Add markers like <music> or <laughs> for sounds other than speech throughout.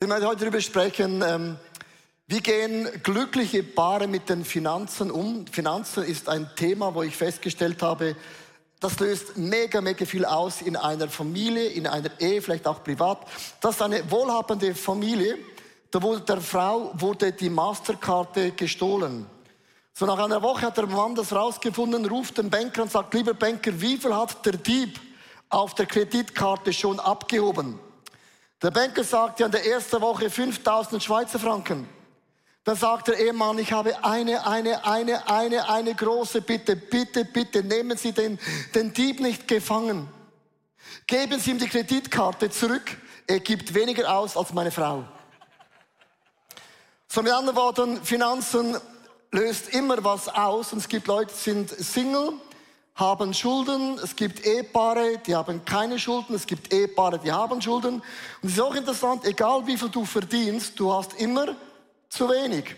Ich möchte heute darüber sprechen, ähm, wie gehen glückliche Paare mit den Finanzen um. Finanzen ist ein Thema, wo ich festgestellt habe, das löst mega, mega viel aus in einer Familie, in einer Ehe, vielleicht auch privat. Das ist eine wohlhabende Familie. Da wurde der Frau wurde die Masterkarte gestohlen. So nach einer Woche hat der Mann das rausgefunden, ruft den Banker und sagt, lieber Banker, wie viel hat der Dieb auf der Kreditkarte schon abgehoben? Der Banker sagt ja in der ersten Woche 5000 Schweizer Franken. Dann sagt der Ehemann, ich habe eine, eine, eine, eine, eine große Bitte. Bitte, bitte, nehmen Sie den, den Dieb nicht gefangen. Geben Sie ihm die Kreditkarte zurück. Er gibt weniger aus als meine Frau. So mit anderen Worten, Finanzen löst immer was aus. Und es gibt Leute, die sind Single haben Schulden, es gibt Ehepaare, die haben keine Schulden, es gibt Ehepaare, die haben Schulden. Und es ist auch interessant, egal wie viel du verdienst, du hast immer zu wenig.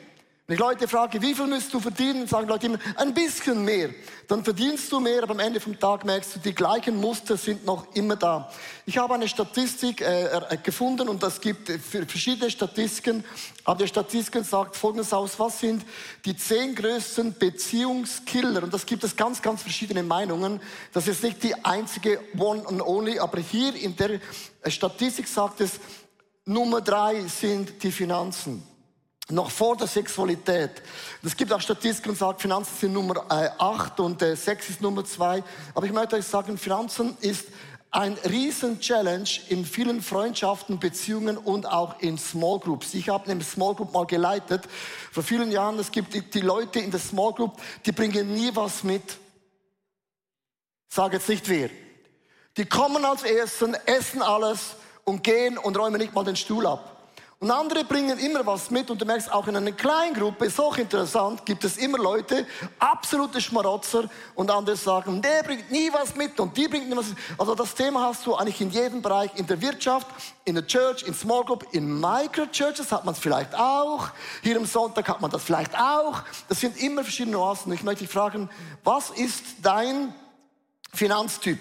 Wenn ich Leute frage, wie viel müsst du verdienen, sagen Leute immer, ein bisschen mehr. Dann verdienst du mehr, aber am Ende vom Tag merkst du, die gleichen Muster sind noch immer da. Ich habe eine Statistik äh, äh gefunden und es gibt verschiedene Statistiken, aber die Statistik sagt folgendes aus, was sind die zehn größten Beziehungskiller? Und das gibt es ganz, ganz verschiedene Meinungen. Das ist nicht die einzige One and Only, aber hier in der Statistik sagt es, Nummer drei sind die Finanzen noch vor der Sexualität. Es gibt auch Statistiken, die sagen, Finanzen sind Nummer äh, 8 und äh, Sex ist Nummer 2. Aber ich möchte euch sagen, Finanzen ist ein riesen Challenge in vielen Freundschaften, Beziehungen und auch in Small Groups. Ich habe eine Small Group mal geleitet vor vielen Jahren. Es gibt die, die Leute in der Small Group, die bringen nie was mit. Sage jetzt nicht wer. Die kommen als Ersten, essen alles und gehen und räumen nicht mal den Stuhl ab. Und andere bringen immer was mit und du merkst auch in einer kleinen Gruppe, ist auch interessant, gibt es immer Leute, absolute Schmarotzer und andere sagen, der bringt nie was mit und die bringt nie was mit. Also das Thema hast du eigentlich in jedem Bereich, in der Wirtschaft, in der Church, in Small Group, in Microchurches hat man es vielleicht auch, hier am Sonntag hat man das vielleicht auch. Das sind immer verschiedene Nuancen. Ich möchte dich fragen, was ist dein Finanztyp?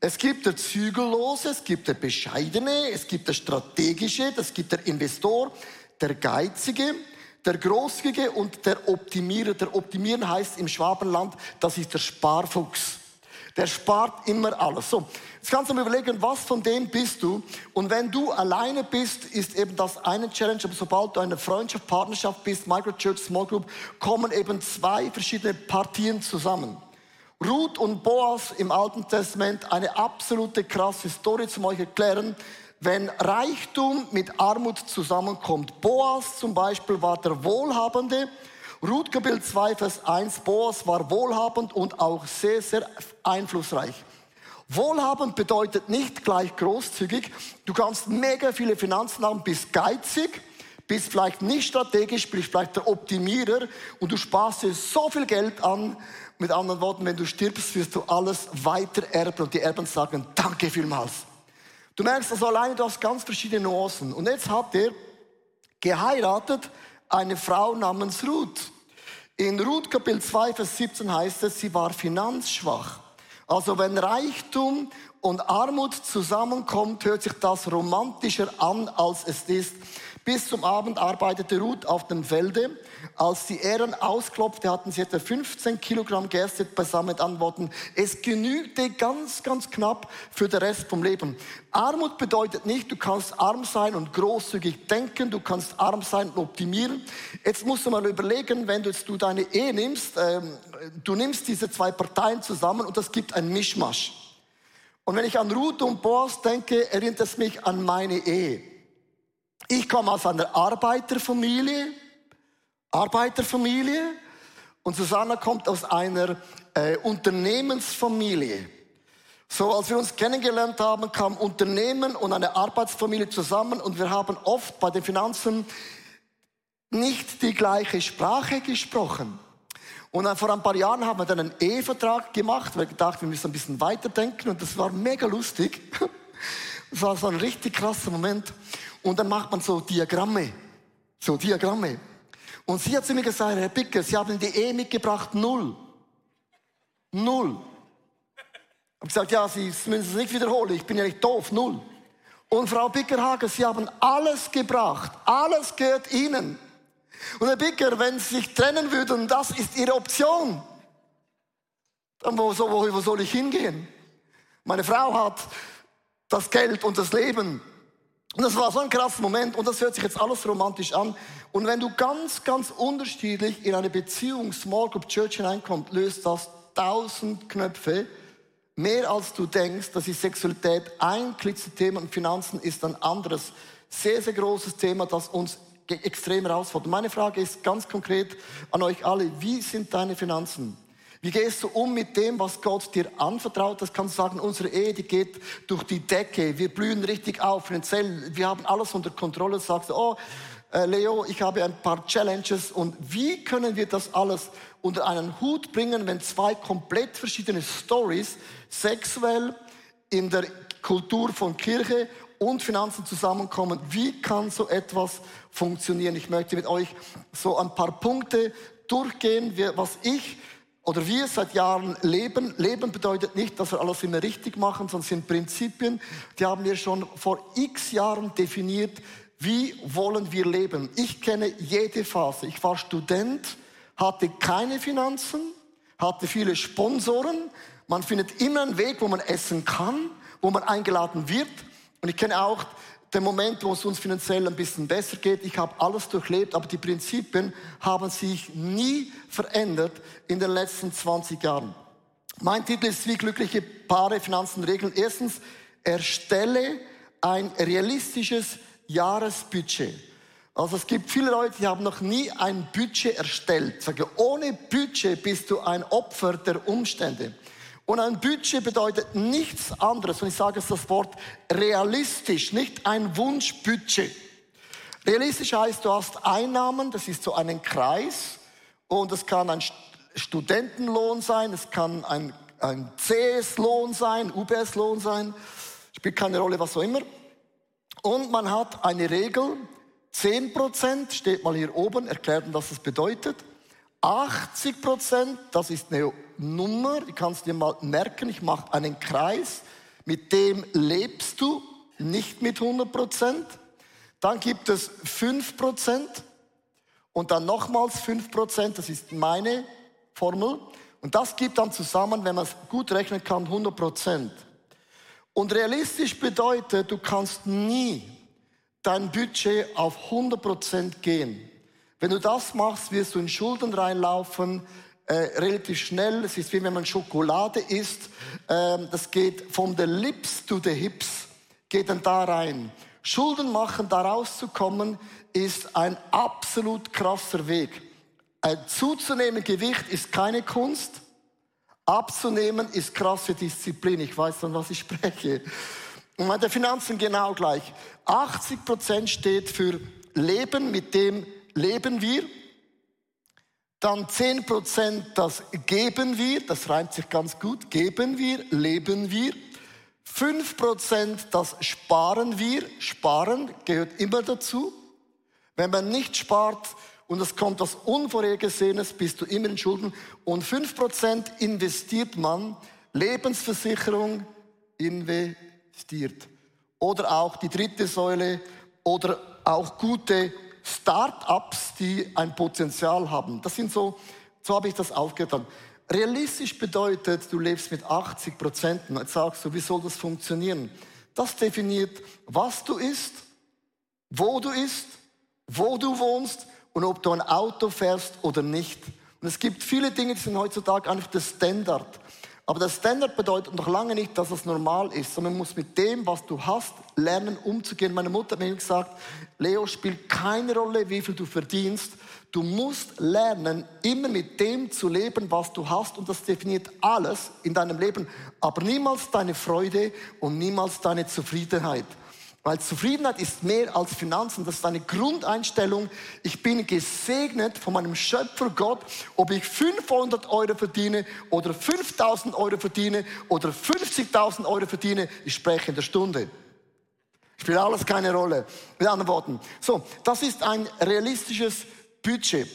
Es gibt der Zügellose, es gibt der Bescheidene, es gibt der Strategische, es gibt der Investor, der Geizige, der Großzügige und der Optimierer. Der Optimieren heißt im Schwabenland, das ist der Sparfuchs. Der spart immer alles. So, jetzt kannst du mir überlegen, was von dem bist du? Und wenn du alleine bist, ist eben das eine Challenge. Aber sobald du eine Freundschaft, Partnerschaft bist, Microchurch, Small Group, kommen eben zwei verschiedene Partien zusammen. Ruth und Boas im Alten Testament eine absolute krasse Story zum euch erklären. Wenn Reichtum mit Armut zusammenkommt. Boas zum Beispiel war der Wohlhabende. Ruth Kapitel 2, Vers 1. Boas war wohlhabend und auch sehr, sehr einflussreich. Wohlhabend bedeutet nicht gleich großzügig. Du kannst mega viele Finanzen haben, bist geizig, bist vielleicht nicht strategisch, bist vielleicht der Optimierer und du sparst dir so viel Geld an, mit anderen Worten, wenn du stirbst, wirst du alles weiter erben und die Erben sagen, danke vielmals. Du merkst also alleine, du hast ganz verschiedene Nuancen. Und jetzt hat er geheiratet eine Frau namens Ruth. In Ruth Kapitel 2, Vers 17 heißt es, sie war finanzschwach. Also wenn Reichtum und Armut zusammenkommt, hört sich das romantischer an, als es ist. Bis zum Abend arbeitete Ruth auf dem Felde. Als die Ähren ausklopfte, hatten sie etwa 15 Kilogramm Gerste beisammen antworten. Es genügte ganz, ganz knapp für den Rest vom Leben. Armut bedeutet nicht, du kannst arm sein und großzügig denken, du kannst arm sein und optimieren. Jetzt musst du mal überlegen, wenn du jetzt du deine Ehe nimmst, ähm, du nimmst diese zwei Parteien zusammen und das gibt ein Mischmasch. Und wenn ich an Ruth und Boas denke, erinnert es mich an meine Ehe. Ich komme aus einer Arbeiterfamilie, Arbeiterfamilie, und Susanna kommt aus einer äh, Unternehmensfamilie. So, als wir uns kennengelernt haben, kam Unternehmen und eine Arbeitsfamilie zusammen und wir haben oft bei den Finanzen nicht die gleiche Sprache gesprochen. Und dann vor ein paar Jahren haben wir dann einen Ehevertrag gemacht, weil wir gedacht, wir müssen ein bisschen weiterdenken und das war mega lustig. <laughs> Das war so ein richtig krasser Moment. Und dann macht man so Diagramme. So Diagramme. Und sie hat zu mir gesagt, Herr Bicker, Sie haben die Ehe mitgebracht, null. Null. Ich habe gesagt, ja, Sie müssen es nicht wiederholen, ich bin ja nicht doof, null. Und Frau Bickerhagen, Sie haben alles gebracht. Alles gehört Ihnen. Und Herr Bicker, wenn Sie sich trennen würden, das ist Ihre Option. Dann wo, wo, wo soll ich hingehen? Meine Frau hat das Geld und das Leben. Und das war so ein krasser Moment und das hört sich jetzt alles romantisch an. Und wenn du ganz, ganz unterschiedlich in eine Beziehung Small Group Church hineinkommst, löst das tausend Knöpfe, mehr als du denkst. Das ist Sexualität ein Thema und Finanzen ist ein anderes, sehr, sehr großes Thema, das uns extrem herausfordert. Meine Frage ist ganz konkret an euch alle, wie sind deine Finanzen? Wie gehst du um mit dem, was Gott dir anvertraut? Das kannst du sagen, unsere Ehe, die geht durch die Decke. Wir blühen richtig auf finanziell. Wir haben alles unter Kontrolle. Sagst du, oh, äh, Leo, ich habe ein paar Challenges. Und wie können wir das alles unter einen Hut bringen, wenn zwei komplett verschiedene Stories sexuell in der Kultur von Kirche und Finanzen zusammenkommen? Wie kann so etwas funktionieren? Ich möchte mit euch so ein paar Punkte durchgehen, was ich oder wir seit Jahren leben. Leben bedeutet nicht, dass wir alles immer richtig machen, sondern sind Prinzipien, die haben wir schon vor x Jahren definiert. Wie wollen wir leben? Ich kenne jede Phase. Ich war Student, hatte keine Finanzen, hatte viele Sponsoren. Man findet immer einen Weg, wo man essen kann, wo man eingeladen wird. Und ich kenne auch der Moment, wo es uns finanziell ein bisschen besser geht. Ich habe alles durchlebt, aber die Prinzipien haben sich nie verändert in den letzten 20 Jahren. Mein Titel ist, wie glückliche Paare Finanzen regeln. Erstens, erstelle ein realistisches Jahresbudget. Also es gibt viele Leute, die haben noch nie ein Budget erstellt. Sage, ohne Budget bist du ein Opfer der Umstände. Und ein Budget bedeutet nichts anderes, und ich sage jetzt das Wort realistisch, nicht ein Wunschbudget. Realistisch heißt, du hast Einnahmen, das ist so ein Kreis, und es kann ein Studentenlohn sein, es kann ein, ein CS-Lohn sein, UBS-Lohn sein, spielt keine Rolle, was auch immer. Und man hat eine Regel, 10% steht mal hier oben, erklärt, was das bedeutet. 80 Prozent, das ist eine Nummer, die kannst du dir mal merken, ich mache einen Kreis, mit dem lebst du, nicht mit 100 Prozent. Dann gibt es 5 Prozent und dann nochmals 5 Prozent, das ist meine Formel. Und das gibt dann zusammen, wenn man es gut rechnen kann, 100 Prozent. Und realistisch bedeutet, du kannst nie dein Budget auf 100 Prozent gehen. Wenn du das machst, wirst du in Schulden reinlaufen, äh, relativ schnell. Es ist wie wenn man Schokolade isst. Ähm, das geht von the lips to the hips, geht dann da rein. Schulden machen, da rauszukommen, ist ein absolut krasser Weg. Äh, zuzunehmen Gewicht ist keine Kunst. Abzunehmen ist krasse Disziplin. Ich weiß dann, was ich spreche. Und bei den Finanzen genau gleich. 80 Prozent steht für Leben mit dem leben wir. Dann 10 Prozent, das geben wir, das reimt sich ganz gut, geben wir, leben wir. 5 Prozent, das sparen wir, sparen gehört immer dazu. Wenn man nicht spart und es kommt was Unvorhergesehenes, bist du immer in Schulden. Und 5 Prozent investiert man, Lebensversicherung investiert. Oder auch die dritte Säule oder auch gute Start-ups, die ein Potenzial haben. Das sind so, so habe ich das aufgetan. Realistisch bedeutet, du lebst mit 80 Prozent. Jetzt sagst du, wie soll das funktionieren? Das definiert, was du isst, wo du isst, wo du wohnst und ob du ein Auto fährst oder nicht. Und es gibt viele Dinge, die sind heutzutage einfach der Standard. Aber das Standard bedeutet noch lange nicht, dass es normal ist, sondern man muss mit dem, was du hast, lernen umzugehen. Meine Mutter hat mir gesagt, Leo spielt keine Rolle, wie viel du verdienst. Du musst lernen, immer mit dem zu leben, was du hast. Und das definiert alles in deinem Leben. Aber niemals deine Freude und niemals deine Zufriedenheit. Weil Zufriedenheit ist mehr als Finanzen. Das ist eine Grundeinstellung. Ich bin gesegnet von meinem Schöpfer Gott, ob ich 500 Euro verdiene oder 5000 Euro verdiene oder 50.000 Euro verdiene. Ich spreche in der Stunde. Spielt alles keine Rolle. Mit anderen Worten. So, das ist ein realistisches Budget.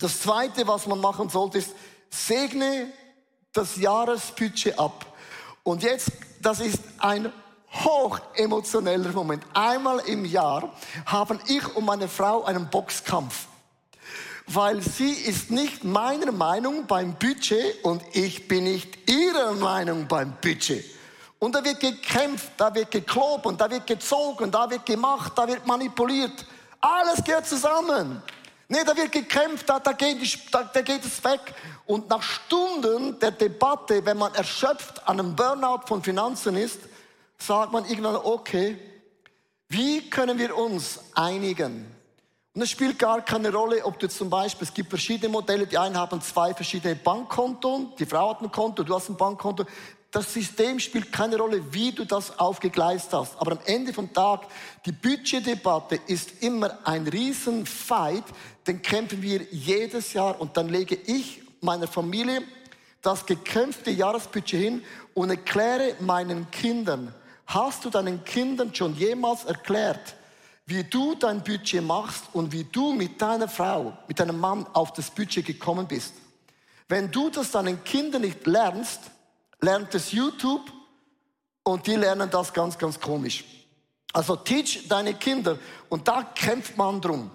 Das zweite, was man machen sollte, ist, segne das Jahresbudget ab. Und jetzt, das ist ein hoch emotioneller Moment. Einmal im Jahr haben ich und meine Frau einen Boxkampf. Weil sie ist nicht meiner Meinung beim Budget und ich bin nicht ihrer Meinung beim Budget. Und da wird gekämpft, da wird gekloben, da wird gezogen, da wird gemacht, da wird manipuliert. Alles gehört zusammen. Nee, da wird gekämpft, da, da, geht, da, da geht es weg. Und nach Stunden der Debatte, wenn man erschöpft an einem Burnout von Finanzen ist, sagt man irgendwann, okay, wie können wir uns einigen? Und es spielt gar keine Rolle, ob du zum Beispiel, es gibt verschiedene Modelle, die einen haben zwei verschiedene Bankkonten, die Frau hat ein Konto, du hast ein Bankkonto. Das System spielt keine Rolle, wie du das aufgegleist hast. Aber am Ende vom Tag, die Budgetdebatte ist immer ein Riesenfight, den kämpfen wir jedes Jahr und dann lege ich meiner Familie das gekämpfte Jahresbudget hin und erkläre meinen Kindern, Hast du deinen Kindern schon jemals erklärt, wie du dein Budget machst und wie du mit deiner Frau, mit deinem Mann auf das Budget gekommen bist? Wenn du das deinen Kindern nicht lernst, lernt es YouTube und die lernen das ganz, ganz komisch. Also teach deine Kinder und da kämpft man drum.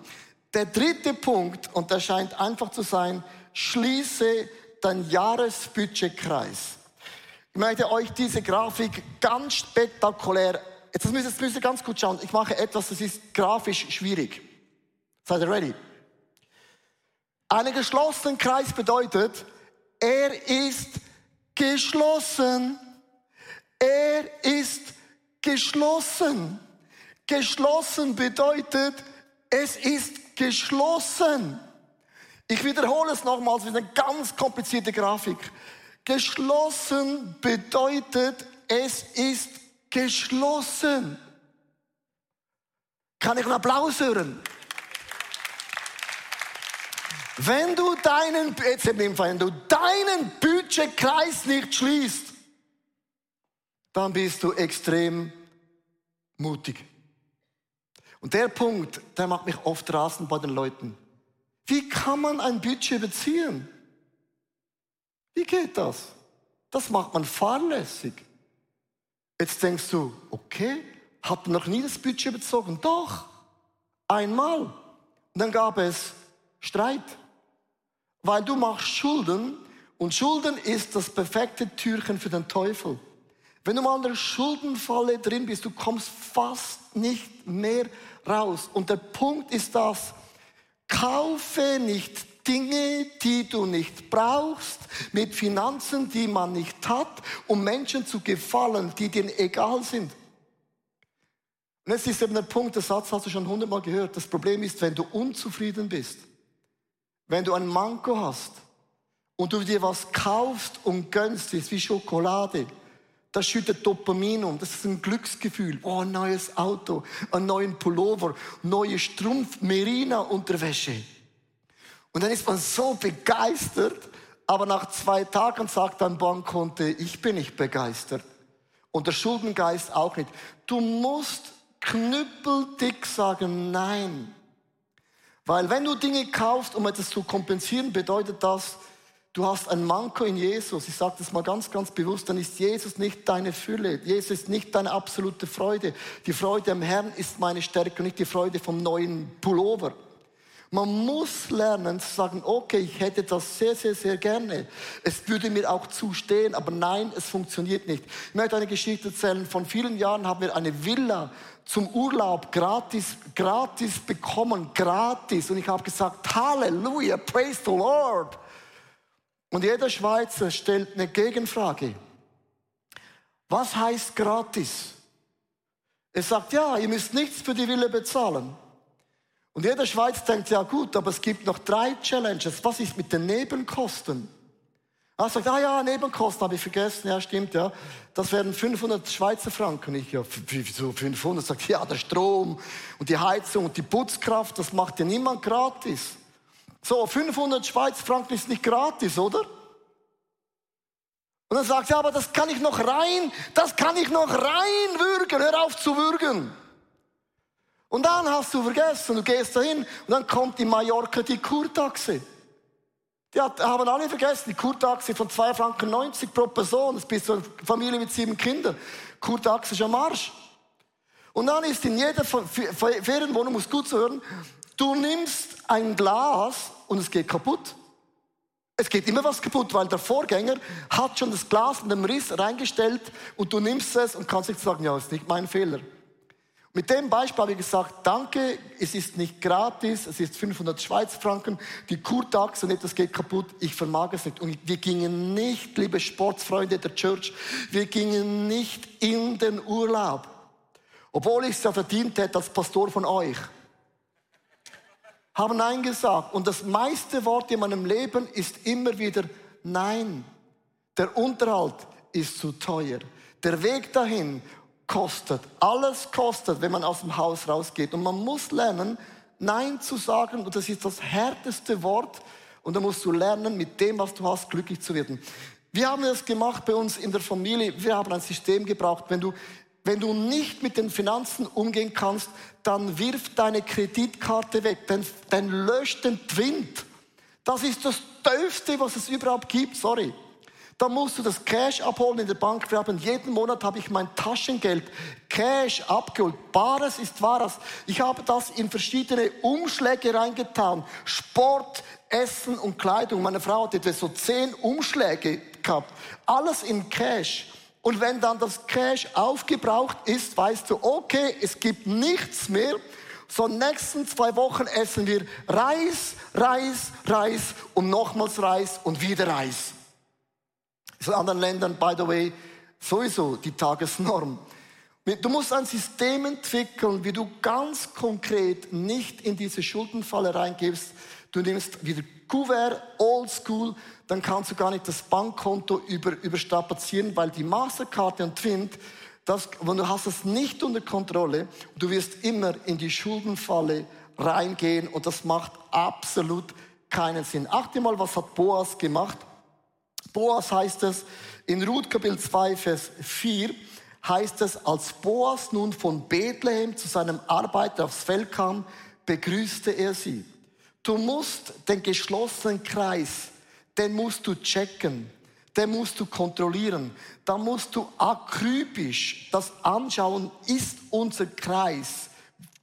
Der dritte Punkt, und der scheint einfach zu sein, schließe dein Jahresbudgetkreis. Ich möchte euch diese Grafik ganz spektakulär, jetzt müsst, jetzt müsst ihr ganz gut schauen, ich mache etwas, das ist grafisch schwierig. Seid ihr ready? Einen geschlossenen Kreis bedeutet, er ist geschlossen. Er ist geschlossen. Geschlossen bedeutet, es ist geschlossen. Ich wiederhole es nochmals, es ist eine ganz komplizierte Grafik. Geschlossen bedeutet, es ist geschlossen. Kann ich einen Applaus hören? Wenn du deinen, jetzt wenn du deinen Budgetkreis nicht schließt, dann bist du extrem mutig. Und der Punkt, der macht mich oft rasen bei den Leuten. Wie kann man ein Budget beziehen? Wie geht das? Das macht man fahrlässig. Jetzt denkst du, okay, man noch nie das Budget bezogen? Doch, einmal. Und dann gab es Streit, weil du machst Schulden und Schulden ist das perfekte Türchen für den Teufel. Wenn du mal in der Schuldenfalle drin bist, du kommst fast nicht mehr raus. Und der Punkt ist das, kaufe nicht Dinge, die du nicht brauchst, mit Finanzen, die man nicht hat, um Menschen zu gefallen, die dir egal sind. Und jetzt ist eben der Punkt, der Satz hast du schon hundertmal gehört. Das Problem ist, wenn du unzufrieden bist, wenn du ein Manko hast und du dir was kaufst und gönnst, ist wie Schokolade, das schüttet Dopamin um. Das ist ein Glücksgefühl. Oh, ein neues Auto, ein neuen Pullover, neue Strumpf, Merina Unterwäsche. Und dann ist man so begeistert, aber nach zwei Tagen sagt dein Bankkonto, ich bin nicht begeistert. Und der Schuldengeist auch nicht. Du musst knüppeldick sagen Nein. Weil wenn du Dinge kaufst, um etwas zu kompensieren, bedeutet das, du hast ein Manko in Jesus. Ich sage das mal ganz, ganz bewusst, dann ist Jesus nicht deine Fülle. Jesus ist nicht deine absolute Freude. Die Freude am Herrn ist meine Stärke und nicht die Freude vom neuen Pullover. Man muss lernen zu sagen, okay, ich hätte das sehr, sehr, sehr gerne. Es würde mir auch zustehen, aber nein, es funktioniert nicht. Ich möchte eine Geschichte erzählen. Von vielen Jahren haben wir eine Villa zum Urlaub gratis, gratis bekommen, gratis. Und ich habe gesagt, Halleluja, praise the Lord. Und jeder Schweizer stellt eine Gegenfrage. Was heißt gratis? Er sagt, ja, ihr müsst nichts für die Villa bezahlen. Und jeder Schweiz denkt, ja gut, aber es gibt noch drei Challenges. Was ist mit den Nebenkosten? Er sagt, ah ja, Nebenkosten habe ich vergessen. Ja, stimmt, ja. Das wären 500 Schweizer Franken. Ich, ja, wieso 500? Sagt, ja, der Strom und die Heizung und die Putzkraft, das macht ja niemand gratis. So, 500 Schweizer Franken ist nicht gratis, oder? Und dann sagt er, ja, aber das kann ich noch rein, das kann ich noch reinwürgen. Hör auf zu würgen. Und dann hast du vergessen, du gehst dahin und dann kommt in Mallorca die Kurtaxe. Die haben alle vergessen, die Kurtaxe von 2,90 Franken pro Person. Das bist du eine Familie mit sieben Kindern. Kurtaxe ist am Arsch. Und dann ist in jeder Ferienwohnung, muss gut zu hören, du nimmst ein Glas und es geht kaputt. Es geht immer was kaputt, weil der Vorgänger hat schon das Glas in dem Riss reingestellt und du nimmst es und kannst nicht sagen, ja, ist nicht mein Fehler. Mit dem Beispiel habe ich gesagt, danke, es ist nicht gratis, es ist 500 Schweizer Franken, die Kurtaxe und etwas geht kaputt, ich vermag es nicht. Und wir gingen nicht, liebe Sportsfreunde der Church, wir gingen nicht in den Urlaub, obwohl ich es ja verdient hätte als Pastor von euch haben Nein gesagt. Und das meiste Wort in meinem Leben ist immer wieder Nein. Der Unterhalt ist zu teuer. Der Weg dahin kostet. Alles kostet, wenn man aus dem Haus rausgeht. Und man muss lernen, Nein zu sagen. Und das ist das härteste Wort. Und da musst du lernen, mit dem, was du hast, glücklich zu werden. Wir haben das gemacht bei uns in der Familie. Wir haben ein System gebraucht. Wenn du wenn du nicht mit den Finanzen umgehen kannst, dann wirf deine Kreditkarte weg, dann, dann lösch den Twint. Das ist das Döfste, was es überhaupt gibt, sorry. Da musst du das Cash abholen in der Bank. Wir haben jeden Monat habe ich mein Taschengeld Cash abgeholt. Bares ist Wahres. Ich habe das in verschiedene Umschläge reingetan. Sport, Essen und Kleidung. Meine Frau hat etwa so zehn Umschläge gehabt. Alles in Cash. Und wenn dann das Cash aufgebraucht ist, weißt du, okay, es gibt nichts mehr. So nächsten zwei Wochen essen wir Reis, Reis, Reis und nochmals Reis und wieder Reis. In anderen Ländern, by the way, sowieso die Tagesnorm. Du musst ein System entwickeln, wie du ganz konkret nicht in diese Schuldenfalle reingibst. Du nimmst wieder Kuvert, Oldschool, dann kannst du gar nicht das Bankkonto über, überstrapazieren, weil die Masterkarte und Twint, das, du hast es nicht unter Kontrolle, du wirst immer in die Schuldenfalle reingehen und das macht absolut keinen Sinn. Achte mal, was hat Boas gemacht? Boas heißt es in Ruth Kapitel 2, Vers 4, heißt es, als Boas nun von Bethlehem zu seinem Arbeiter aufs Feld kam, begrüßte er sie. Du musst den geschlossenen Kreis den musst du checken, den musst du kontrollieren. Da musst du akribisch das anschauen, ist unser Kreis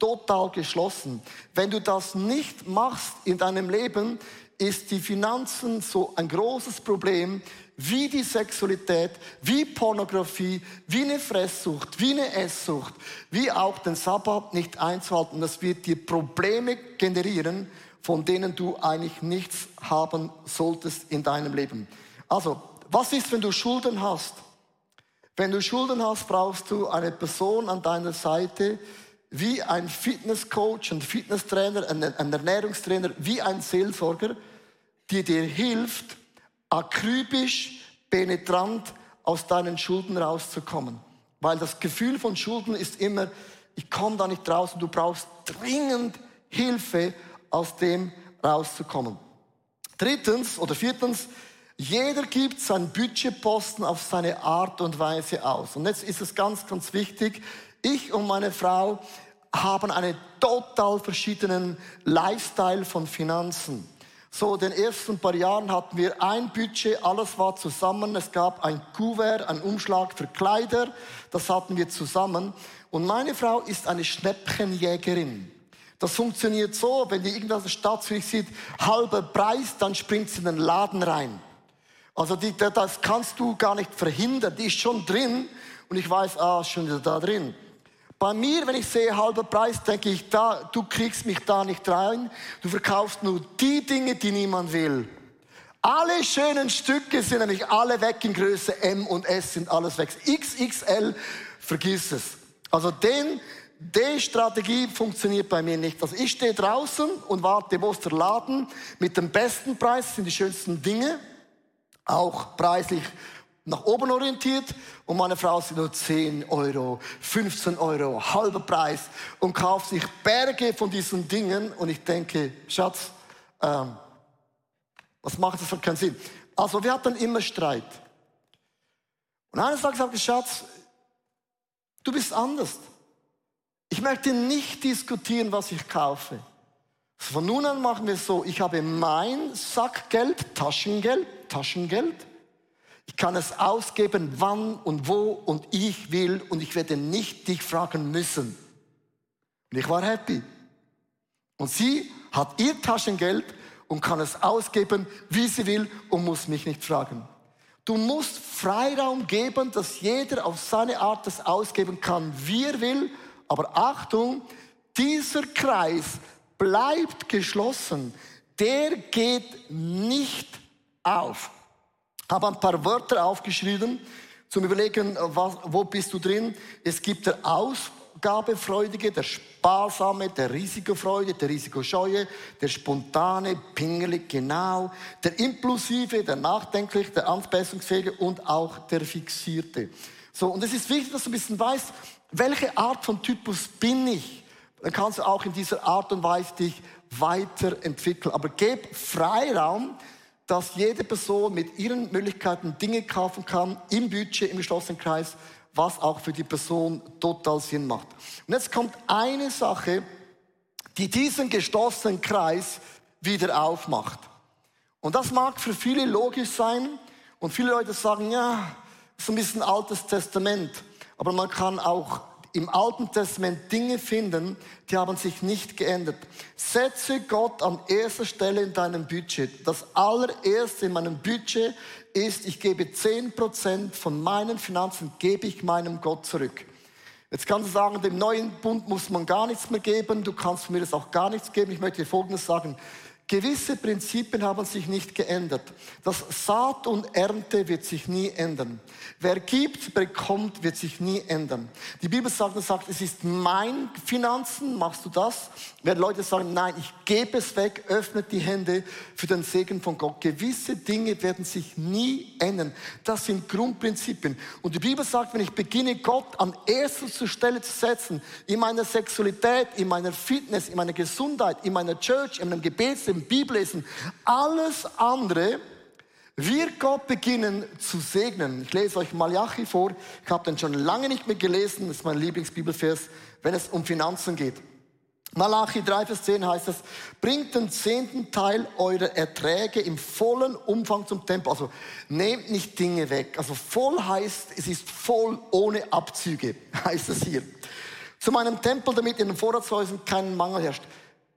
total geschlossen. Wenn du das nicht machst in deinem Leben, ist die Finanzen so ein großes Problem wie die Sexualität, wie Pornografie, wie eine Fresssucht, wie eine Esssucht, wie auch den Sabbat nicht einzuhalten. Das wird dir Probleme generieren von denen du eigentlich nichts haben solltest in deinem Leben. Also, was ist, wenn du Schulden hast? Wenn du Schulden hast, brauchst du eine Person an deiner Seite, wie ein Fitnesscoach, ein Fitnesstrainer, ein, Ernährungstrainer, wie ein Seelsorger, die dir hilft, akribisch, penetrant aus deinen Schulden rauszukommen. Weil das Gefühl von Schulden ist immer, ich komme da nicht raus und du brauchst dringend Hilfe aus dem rauszukommen. Drittens oder viertens, jeder gibt seinen Budgetposten auf seine Art und Weise aus. Und jetzt ist es ganz, ganz wichtig, ich und meine Frau haben einen total verschiedenen Lifestyle von Finanzen. So, den ersten paar Jahren hatten wir ein Budget, alles war zusammen. Es gab ein Kuvert, ein Umschlag für Kleider, das hatten wir zusammen. Und meine Frau ist eine Schnäppchenjägerin. Das funktioniert so, wenn die irgendwas in der Stadt Zürich sieht, halber Preis, dann springt sie in den Laden rein. Also die, das kannst du gar nicht verhindern. Die ist schon drin und ich weiß, ah, ist schon wieder da drin. Bei mir, wenn ich sehe halber Preis, denke ich, da, du kriegst mich da nicht rein. Du verkaufst nur die Dinge, die niemand will. Alle schönen Stücke sind nämlich alle weg in Größe M und S sind alles weg. XXL, vergiss es. Also den die Strategie funktioniert bei mir nicht. Also ich stehe draußen und warte, wo ist der Laden mit dem besten Preis, sind die schönsten Dinge, auch preislich nach oben orientiert und meine Frau sind nur 10 Euro, 15 Euro, halber Preis und kauft sich Berge von diesen Dingen und ich denke, Schatz, ähm, was macht das für keinen Sinn? Also wir hatten immer Streit. Und eines Tages sagte Schatz, du bist anders. Ich möchte nicht diskutieren, was ich kaufe. Von nun an machen wir es so, ich habe mein Sackgeld, Taschengeld, Taschengeld. Ich kann es ausgeben, wann und wo und ich will und ich werde nicht dich fragen müssen. Und ich war happy. Und sie hat ihr Taschengeld und kann es ausgeben, wie sie will und muss mich nicht fragen. Du musst Freiraum geben, dass jeder auf seine Art das ausgeben kann, wie er will. Aber Achtung, dieser Kreis bleibt geschlossen. Der geht nicht auf. Habe ein paar Wörter aufgeschrieben zum Überlegen, was, wo bist du drin. Es gibt der Ausgabefreudige, der Sparsame, der Risikofreude, der Risikoscheue, der Spontane, Pingelig, genau, der Impulsive, der Nachdenkliche, der Anpassungsfähige und auch der Fixierte. So, und es ist wichtig, dass du ein bisschen weißt, welche Art von Typus bin ich. Dann kannst du auch in dieser Art und Weise dich weiterentwickeln. Aber gib Freiraum, dass jede Person mit ihren Möglichkeiten Dinge kaufen kann, im Budget, im geschlossenen Kreis, was auch für die Person total Sinn macht. Und jetzt kommt eine Sache, die diesen geschlossenen Kreis wieder aufmacht. Und das mag für viele logisch sein und viele Leute sagen, ja, ist ein bisschen altes Testament. Aber man kann auch im Alten Testament Dinge finden, die haben sich nicht geändert. Setze Gott an erster Stelle in deinem Budget. Das allererste in meinem Budget ist, ich gebe 10% von meinen Finanzen, gebe ich meinem Gott zurück. Jetzt kannst du sagen, dem neuen Bund muss man gar nichts mehr geben, du kannst mir das auch gar nichts geben. Ich möchte dir Folgendes sagen. Gewisse Prinzipien haben sich nicht geändert. Das Saat und Ernte wird sich nie ändern. Wer gibt, bekommt, wird sich nie ändern. Die Bibel sagt, sagt, es ist mein Finanzen, machst du das? Wenn Leute sagen, nein, ich gebe es weg, öffnet die Hände für den Segen von Gott. Gewisse Dinge werden sich nie ändern. Das sind Grundprinzipien. Und die Bibel sagt, wenn ich beginne, Gott an erster Stelle zu setzen, in meiner Sexualität, in meiner Fitness, in meiner Gesundheit, in meiner Church, in meinem Gebets, dem Bibellesen, alles andere wird Gott beginnen zu segnen. Ich lese euch Malachi vor. Ich habe den schon lange nicht mehr gelesen. Das ist mein Lieblingsbibelvers, wenn es um Finanzen geht. Malachi 3, Vers 10 heißt es, bringt den zehnten Teil eurer Erträge im vollen Umfang zum Tempel. Also nehmt nicht Dinge weg. Also voll heißt, es ist voll ohne Abzüge, <laughs> heißt es hier. Zu meinem Tempel, damit in den Vorratshäusern kein Mangel herrscht.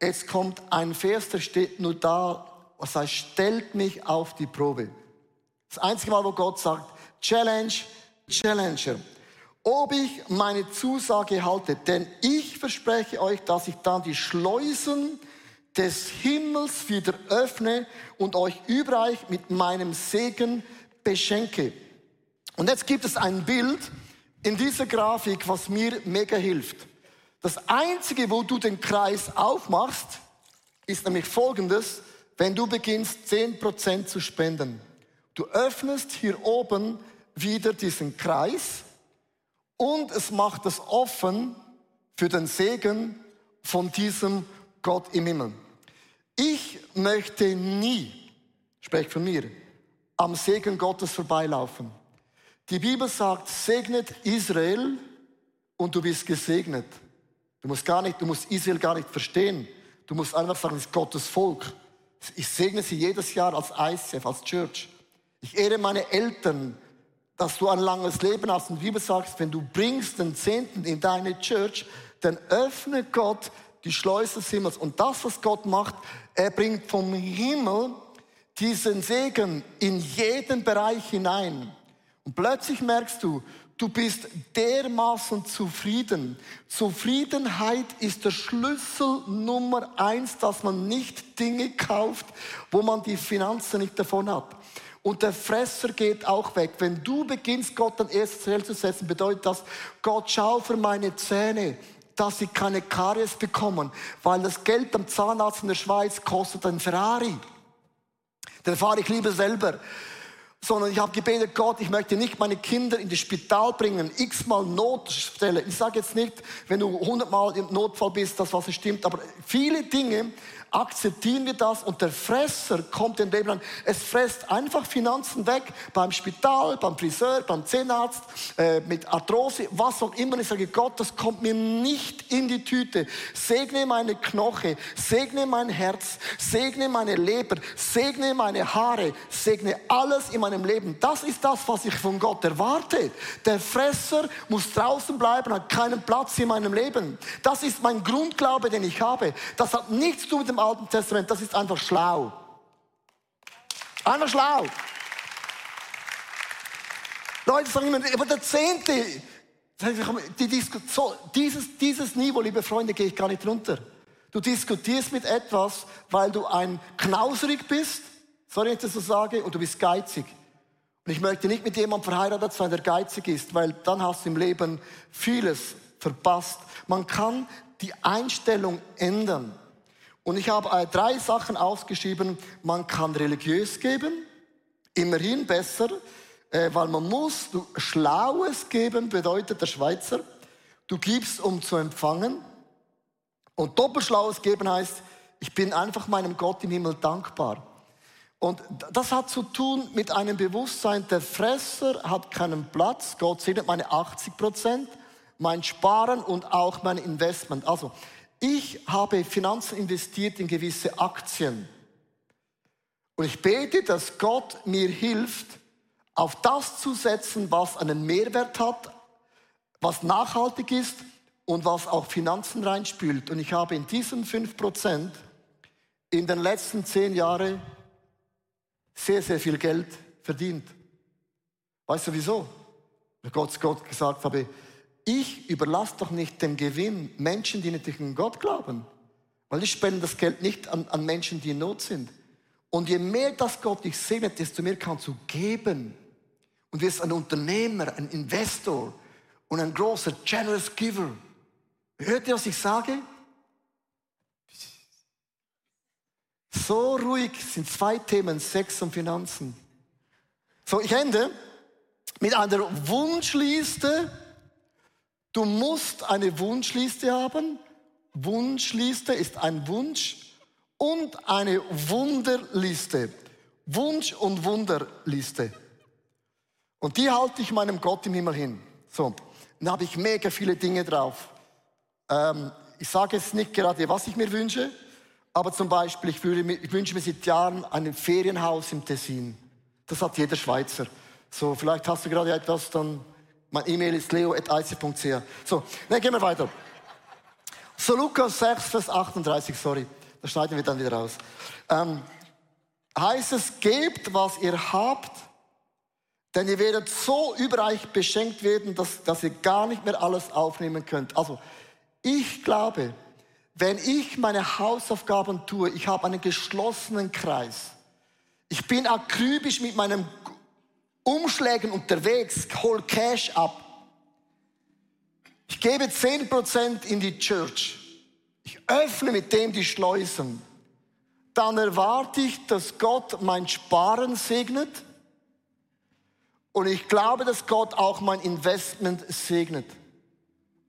Jetzt kommt ein Vers, der steht nur da, was heißt, stellt mich auf die Probe. Das einzige Mal, wo Gott sagt, Challenge, Challenger. Ob ich meine Zusage halte, denn ich verspreche euch, dass ich dann die Schleusen des Himmels wieder öffne und euch überreich mit meinem Segen beschenke. Und jetzt gibt es ein Bild in dieser Grafik, was mir mega hilft. Das Einzige, wo du den Kreis aufmachst, ist nämlich folgendes, wenn du beginnst, 10% zu spenden. Du öffnest hier oben wieder diesen Kreis und es macht es offen für den Segen von diesem Gott im Himmel. Ich möchte nie, sprech von mir, am Segen Gottes vorbeilaufen. Die Bibel sagt, segnet Israel und du bist gesegnet. Du musst gar nicht, du musst Israel gar nicht verstehen. Du musst einfach sagen, es ist Gottes Volk. Ich segne sie jedes Jahr als ICF, als Church. Ich ehre meine Eltern, dass du ein langes Leben hast. Und die Bibel sagt, wenn du bringst den Zehnten in deine Church, dann öffne Gott die Schleuse des Himmels. Und das, was Gott macht, er bringt vom Himmel diesen Segen in jeden Bereich hinein. Und plötzlich merkst du, Du bist dermaßen zufrieden. Zufriedenheit ist der Schlüssel Nummer eins, dass man nicht Dinge kauft, wo man die Finanzen nicht davon hat. Und der Fresser geht auch weg. Wenn du beginnst, Gott an erste Stelle zu setzen, bedeutet das, Gott, schau für meine Zähne, dass sie keine Karies bekommen, weil das Geld am Zahnarzt in der Schweiz kostet ein Ferrari. Den fahre ich lieber selber sondern ich habe gebetet, Gott, ich möchte nicht meine Kinder in das Spital bringen, x-mal Notstelle. Ich sage jetzt nicht, wenn du hundertmal im Notfall bist, dass was stimmt, aber viele Dinge akzeptieren wir das und der Fresser kommt in Leben an. Es fresst einfach Finanzen weg beim Spital, beim Friseur, beim Zahnarzt, äh, mit Arthrose, was auch immer. Ich sage, Gott, das kommt mir nicht in die Tüte. Segne meine Knoche, segne mein Herz, segne meine Leber, segne meine Haare, segne alles in meinem Leben. Das ist das, was ich von Gott erwarte. Der Fresser muss draußen bleiben, hat keinen Platz in meinem Leben. Das ist mein Grundglaube, den ich habe. Das hat nichts zu tun mit dem Alten Testament, das ist einfach schlau. Einfach schlau. Leute sagen immer, aber der Zehnte, die Disku dieses, dieses Niveau, liebe Freunde, gehe ich gar nicht runter. Du diskutierst mit etwas, weil du ein knauserig bist, sorry, wenn ich das so sage, und du bist geizig. Und ich möchte nicht mit jemandem verheiratet sein, der geizig ist, weil dann hast du im Leben vieles verpasst. Man kann die Einstellung ändern. Und ich habe äh, drei Sachen ausgeschrieben. Man kann religiös geben, immerhin besser, äh, weil man muss. Schlaues geben bedeutet der Schweizer. Du gibst, um zu empfangen. Und doppelschlaues geben heißt, ich bin einfach meinem Gott im Himmel dankbar. Und das hat zu tun mit einem Bewusstsein, der Fresser hat keinen Platz. Gott segnet meine 80 Prozent, mein Sparen und auch mein Investment. Also, ich habe Finanzen investiert in gewisse Aktien. Und ich bete, dass Gott mir hilft, auf das zu setzen, was einen Mehrwert hat, was nachhaltig ist und was auch Finanzen reinspült. Und ich habe in diesen 5% in den letzten zehn Jahren sehr, sehr viel Geld verdient. Weißt du wieso? Weil Gott, Gott gesagt habe, ich überlasse doch nicht den Gewinn Menschen, die nicht an Gott glauben. Weil ich spende das Geld nicht an, an Menschen, die in Not sind. Und je mehr das Gott dich segnet, desto mehr kannst du geben. Und wirst ein Unternehmer, ein Investor und ein großer generous giver. Hört ihr, was ich sage? So ruhig sind zwei Themen, Sex und Finanzen. So, ich ende mit einer Wunschliste Du musst eine Wunschliste haben. Wunschliste ist ein Wunsch und eine Wunderliste. Wunsch- und Wunderliste. Und die halte ich meinem Gott im Himmel hin. So, dann habe ich mega viele Dinge drauf. Ähm, ich sage jetzt nicht gerade, was ich mir wünsche, aber zum Beispiel, ich, würde, ich wünsche mir seit Jahren ein Ferienhaus im Tessin. Das hat jeder Schweizer. So, vielleicht hast du gerade etwas, dann mein E-Mail ist leo.ic.ch. So, dann gehen wir weiter. So, Lukas 6, Vers 38, sorry. Das schneiden wir dann wieder raus. Ähm, heißt es, gebt, was ihr habt, denn ihr werdet so überreich beschenkt werden, dass, dass ihr gar nicht mehr alles aufnehmen könnt. Also, ich glaube, wenn ich meine Hausaufgaben tue, ich habe einen geschlossenen Kreis. Ich bin akribisch mit meinem Umschlägen unterwegs, hol Cash ab. Ich gebe 10% in die Church. Ich öffne mit dem die Schleusen. Dann erwarte ich, dass Gott mein Sparen segnet. Und ich glaube, dass Gott auch mein Investment segnet.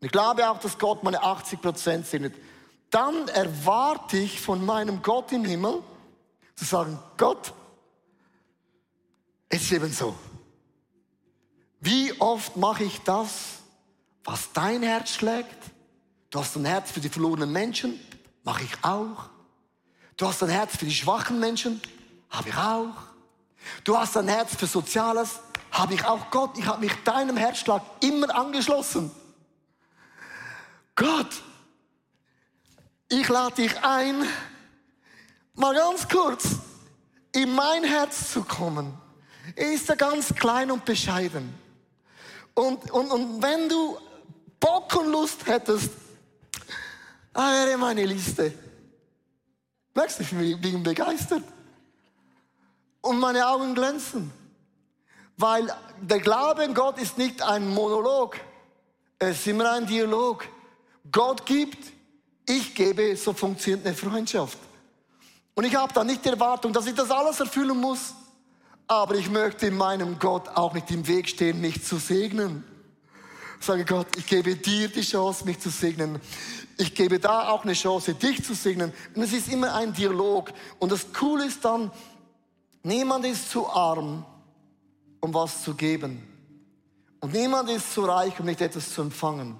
Ich glaube auch, dass Gott meine 80% segnet. Dann erwarte ich von meinem Gott im Himmel zu sagen, Gott, es ist eben so. Wie oft mache ich das, was dein Herz schlägt? Du hast ein Herz für die verlorenen Menschen, mache ich auch. Du hast ein Herz für die schwachen Menschen, habe ich auch. Du hast ein Herz für Soziales, habe ich auch. Gott, ich habe mich deinem Herzschlag immer angeschlossen. Gott, ich lade dich ein, mal ganz kurz in mein Herz zu kommen. Er ist ja ganz klein und bescheiden. Und, und, und wenn du Bock und Lust hättest, ah, wäre meine Liste. Merkst du, ich bin begeistert. Und meine Augen glänzen. Weil der Glaube in Gott ist nicht ein Monolog, es ist immer ein Dialog. Gott gibt, ich gebe, so funktioniert eine Freundschaft. Und ich habe da nicht die Erwartung, dass ich das alles erfüllen muss. Aber ich möchte meinem Gott auch nicht im Weg stehen, mich zu segnen. Sage Gott, ich gebe dir die Chance, mich zu segnen. Ich gebe da auch eine Chance, dich zu segnen. Und es ist immer ein Dialog. Und das Coole ist dann, niemand ist zu arm, um was zu geben. Und niemand ist zu reich, um nicht etwas zu empfangen.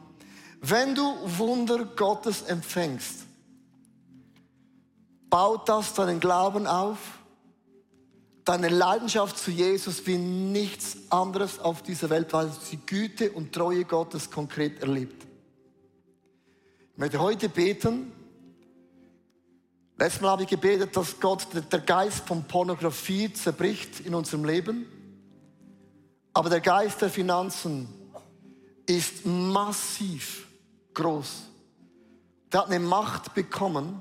Wenn du Wunder Gottes empfängst, baut das deinen Glauben auf, deine Leidenschaft zu Jesus wie nichts anderes auf dieser Welt, weil du die Güte und Treue Gottes konkret erlebt. Ich möchte heute beten. Letztes Mal habe ich gebetet, dass Gott der Geist von Pornografie zerbricht in unserem Leben. Aber der Geist der Finanzen ist massiv groß. Der hat eine Macht bekommen,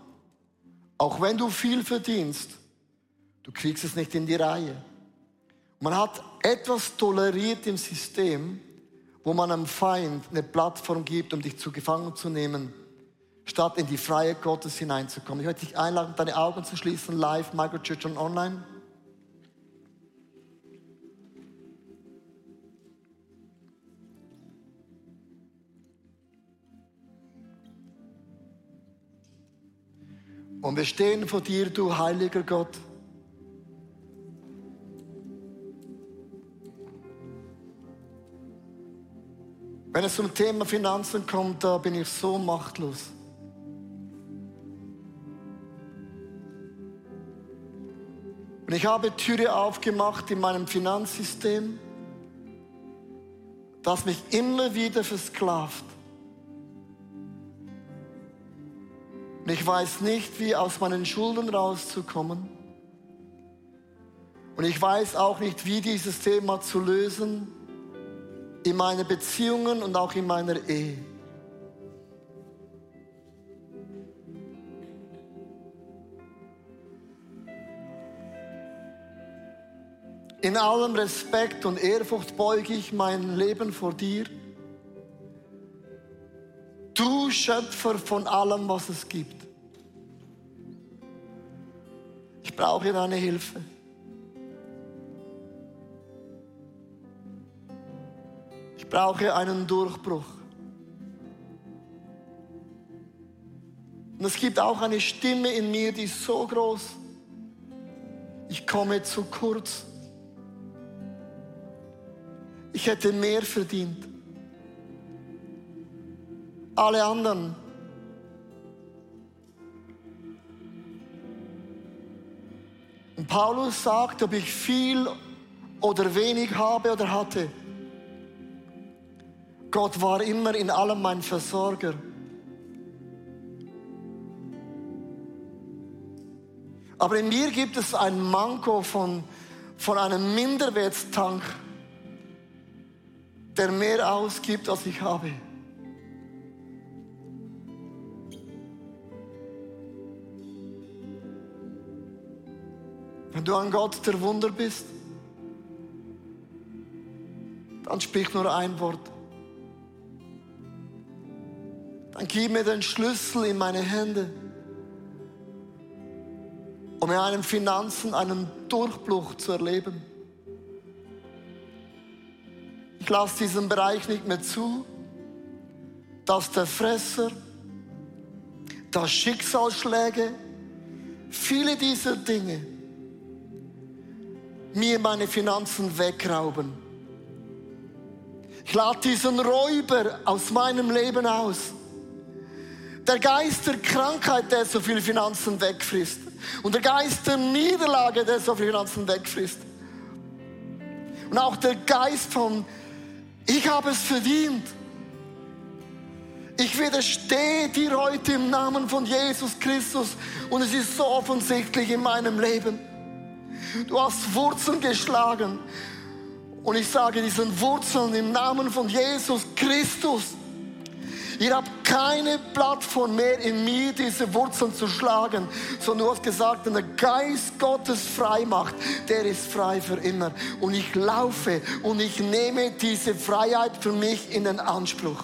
auch wenn du viel verdienst, du kriegst es nicht in die Reihe. Man hat etwas toleriert im System, wo man einem Feind eine Plattform gibt, um dich zu gefangen zu nehmen, statt in die Freiheit Gottes hineinzukommen. Ich möchte dich einladen, deine Augen zu schließen, live, Microchurch und online. Und wir stehen vor dir, du heiliger Gott. Wenn es zum Thema Finanzen kommt, da bin ich so machtlos. Und ich habe Türe aufgemacht in meinem Finanzsystem, das mich immer wieder versklavt. Und ich weiß nicht, wie aus meinen Schulden rauszukommen. Und ich weiß auch nicht, wie dieses Thema zu lösen in meinen Beziehungen und auch in meiner Ehe. In allem Respekt und Ehrfurcht beuge ich mein Leben vor dir du Schöpfer von allem, was es gibt. Ich brauche deine Hilfe. Brauche einen Durchbruch. Und es gibt auch eine Stimme in mir, die ist so groß. Ich komme zu kurz. Ich hätte mehr verdient alle anderen. Und Paulus sagt, ob ich viel oder wenig habe oder hatte, Gott war immer in allem mein Versorger. Aber in mir gibt es ein Manko von, von einem Minderwertstank, der mehr ausgibt, als ich habe. Wenn du ein Gott der Wunder bist, dann sprich nur ein Wort. Dann gib mir den Schlüssel in meine Hände, um in einem Finanzen einen Durchbruch zu erleben. Ich lasse diesen Bereich nicht mehr zu, dass der Fresser, dass Schicksalsschläge, viele dieser Dinge, mir meine Finanzen wegrauben. Ich lade diesen Räuber aus meinem Leben aus. Der Geist der Krankheit, der so viele Finanzen wegfrisst. Und der Geist der Niederlage, der so viele Finanzen wegfrisst. Und auch der Geist von, ich habe es verdient. Ich widerstehe dir heute im Namen von Jesus Christus und es ist so offensichtlich in meinem Leben. Du hast Wurzeln geschlagen. Und ich sage diesen Wurzeln im Namen von Jesus Christus. Ihr habt keine Plattform mehr in mir, diese Wurzeln zu schlagen, sondern du hast gesagt, wenn der Geist Gottes frei macht, der ist frei für immer. Und ich laufe und ich nehme diese Freiheit für mich in den Anspruch.